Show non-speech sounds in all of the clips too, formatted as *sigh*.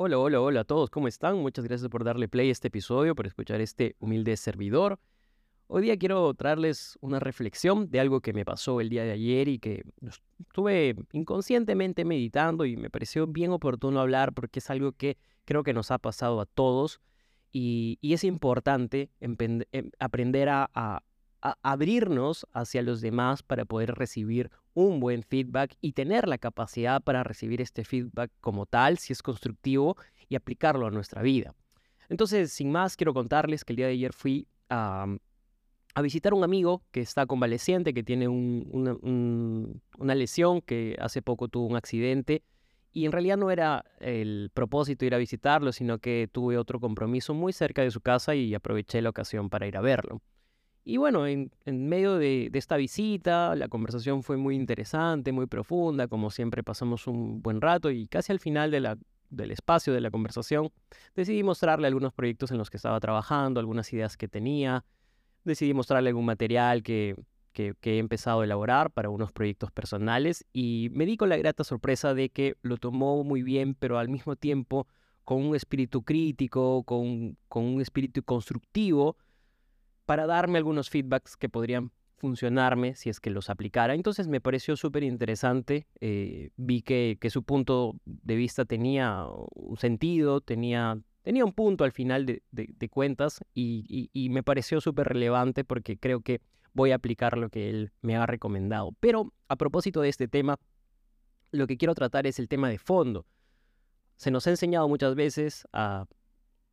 Hola, hola, hola a todos, ¿cómo están? Muchas gracias por darle play a este episodio, por escuchar este humilde servidor. Hoy día quiero traerles una reflexión de algo que me pasó el día de ayer y que estuve inconscientemente meditando y me pareció bien oportuno hablar porque es algo que creo que nos ha pasado a todos y, es importante em, aprender a, abrirnos hacia los demás para poder recibir un buen feedback y tener la capacidad para recibir este feedback como tal, si es constructivo, y aplicarlo a nuestra vida. Entonces, sin más, quiero contarles que el día de ayer fui a, visitar a un amigo que está convaleciente, que tiene una lesión, que hace poco tuvo un accidente. Y en realidad no era el propósito ir a visitarlo, sino que tuve otro compromiso muy cerca de su casa y aproveché la ocasión para ir a verlo. Y bueno, en, medio de, esta visita, la conversación fue muy interesante, muy profunda, como siempre pasamos un buen rato y casi al final del espacio de la conversación decidí mostrarle algunos proyectos en los que estaba trabajando, algunas ideas que tenía, decidí mostrarle algún material que, que, he empezado a elaborar para unos proyectos personales y me di con la grata sorpresa de que lo tomó muy bien, pero al mismo tiempo con un espíritu crítico, con, con un espíritu constructivo, para darme algunos feedbacks que podrían funcionarme si es que los aplicara. Entonces me pareció súper interesante, eh, vi que, que, su punto de vista tenía un sentido, tenía, tenía un punto al final de, de, cuentas y, y, me pareció súper relevante porque creo que voy a aplicar lo que él me ha recomendado. Pero a propósito de este tema, lo que quiero tratar es el tema de fondo. Se nos ha enseñado muchas veces a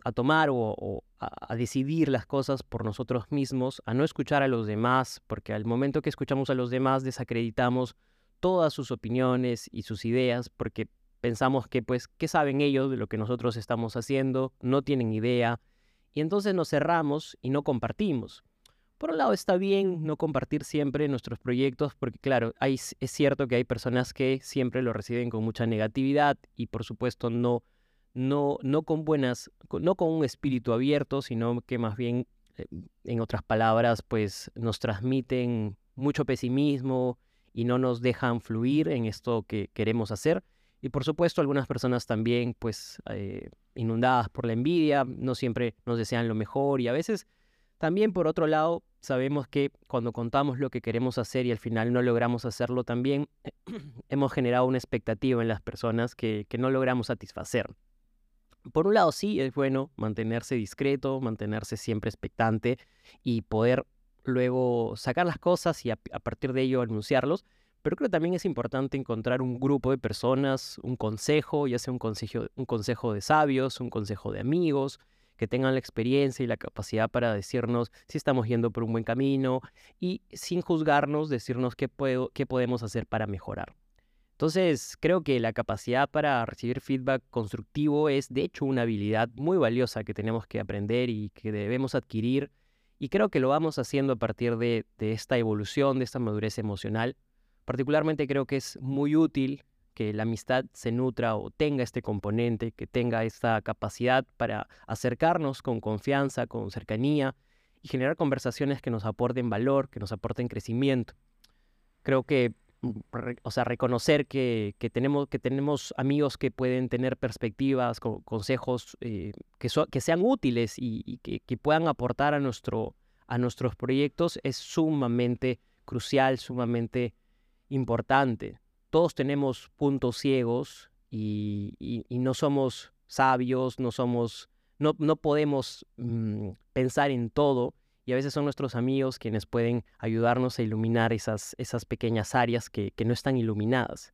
a tomar o, a, decidir las cosas por nosotros mismos, a no escuchar a los demás, porque al momento que escuchamos a los demás desacreditamos todas sus opiniones y sus ideas, porque pensamos que pues, ¿qué saben ellos de lo que nosotros estamos haciendo? No tienen idea, y entonces nos cerramos y no compartimos. Por un lado está bien no compartir siempre nuestros proyectos porque claro, es cierto que hay personas que siempre lo reciben con mucha negatividad y por supuesto no no, no con buenas, no con un espíritu abierto, sino que más bien, eh, en otras palabras, pues nos transmiten mucho pesimismo y no nos dejan fluir en esto que queremos hacer. Y por supuesto, algunas personas también, pues, eh, inundadas por la envidia, no siempre nos desean lo mejor y a veces también, por otro lado, sabemos que cuando contamos lo que queremos hacer y al final no logramos hacerlo también, *clears throat* hemos generado una expectativa en las personas que, que no logramos satisfacer por un lado sí es bueno mantenerse discreto, mantenerse siempre expectante y poder luego sacar las cosas y a, partir de ello anunciarlos, pero creo que también es importante encontrar un grupo de personas, un consejo, ya sea un consejo, un consejo de sabios, un consejo de amigos, que tengan la experiencia y la capacidad para decirnos si estamos yendo por un buen camino y sin juzgarnos, decirnos qué, puedo, qué podemos hacer para mejorar. Entonces, creo que la capacidad para recibir feedback constructivo es, de hecho, una habilidad muy valiosa que tenemos que aprender y que debemos adquirir. Y creo que lo vamos haciendo a partir de, esta evolución, de esta madurez emocional. Particularmente creo que es muy útil que la amistad se nutra o tenga este componente, que tenga esta capacidad para acercarnos con confianza, con cercanía y generar conversaciones que nos aporten valor, que nos aporten crecimiento. Creo que o sea, reconocer que, tenemos, que tenemos amigos que pueden tener perspectivas, consejos eh, que, que sean útiles y, que, puedan aportar a, nuestro, a nuestros proyectos es sumamente crucial, sumamente importante. Todos tenemos puntos ciegos y, no somos sabios, no somos, no, no podemos mm, pensar en todo y a veces son nuestros amigos quienes pueden ayudarnos a iluminar esas, esas pequeñas áreas que, no están iluminadas.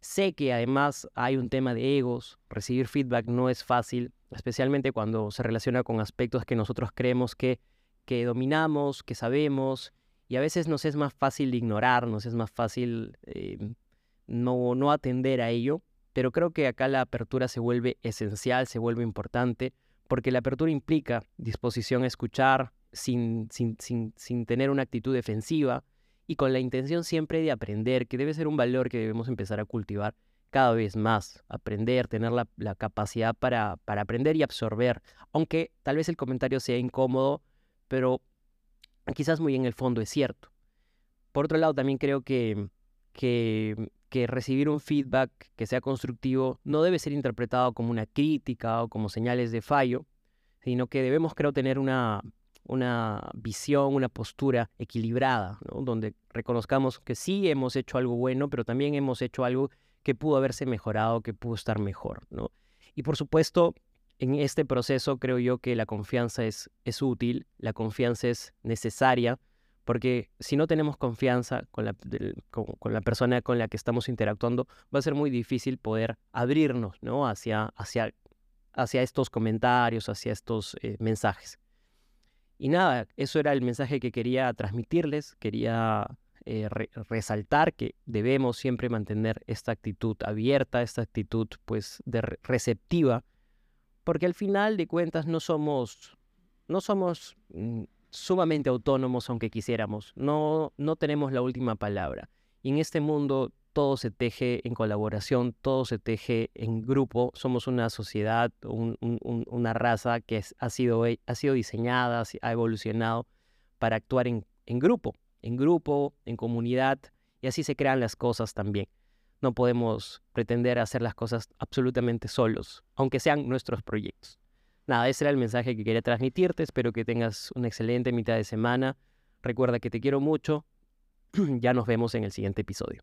Sé que además hay un tema de egos, recibir feedback no es fácil, especialmente cuando se relaciona con aspectos que nosotros creemos que, que dominamos, que sabemos, y a veces nos es más fácil ignorar, nos es más fácil eh, no, no atender a ello, pero creo que acá la apertura se vuelve esencial, se vuelve importante, porque la apertura implica disposición a escuchar, sin, sin, sin, sin tener una actitud defensiva y con la intención siempre de aprender, que debe ser un valor que debemos empezar a cultivar cada vez más, aprender, tener la, la capacidad para, para, aprender y absorber, aunque tal vez el comentario sea incómodo, pero quizás muy en el fondo es cierto. Por otro lado, también creo que, que, que recibir un feedback que sea constructivo no debe ser interpretado como una crítica o como señales de fallo, sino que debemos, creo, tener una, una visión, una postura equilibrada, donde reconozcamos que sí hemos hecho algo bueno, pero también hemos hecho algo que pudo haberse mejorado, que pudo estar mejor. ¿no? Y por supuesto, en este proceso creo yo que la confianza es, es útil, la confianza es necesaria, porque si no tenemos confianza con la, con, la, persona con la que estamos interactuando, va a ser muy difícil poder abrirnos ¿no? hacia, hacia, hacia estos comentarios, hacia estos eh, mensajes. Y nada, eso era el mensaje que quería transmitirles, quería eh, resaltar que debemos siempre mantener esta actitud abierta, esta actitud pues de receptiva, porque al final de cuentas no somos, no somos mm, sumamente autónomos aunque quisiéramos, no, no tenemos la última palabra. Y en este mundo todo se teje en colaboración, todo se teje en grupo. Somos una sociedad, una raza que ha, sido, ha sido diseñada, ha evolucionado para actuar en, en grupo, en grupo, en comunidad, y así se crean las cosas también. No podemos pretender hacer las cosas absolutamente solos, aunque sean nuestros proyectos. Nada, ese era el mensaje que quería transmitirte. Espero que tengas una excelente mitad de semana. Recuerda que te quiero mucho. *clears throat* ya nos vemos en el siguiente episodio.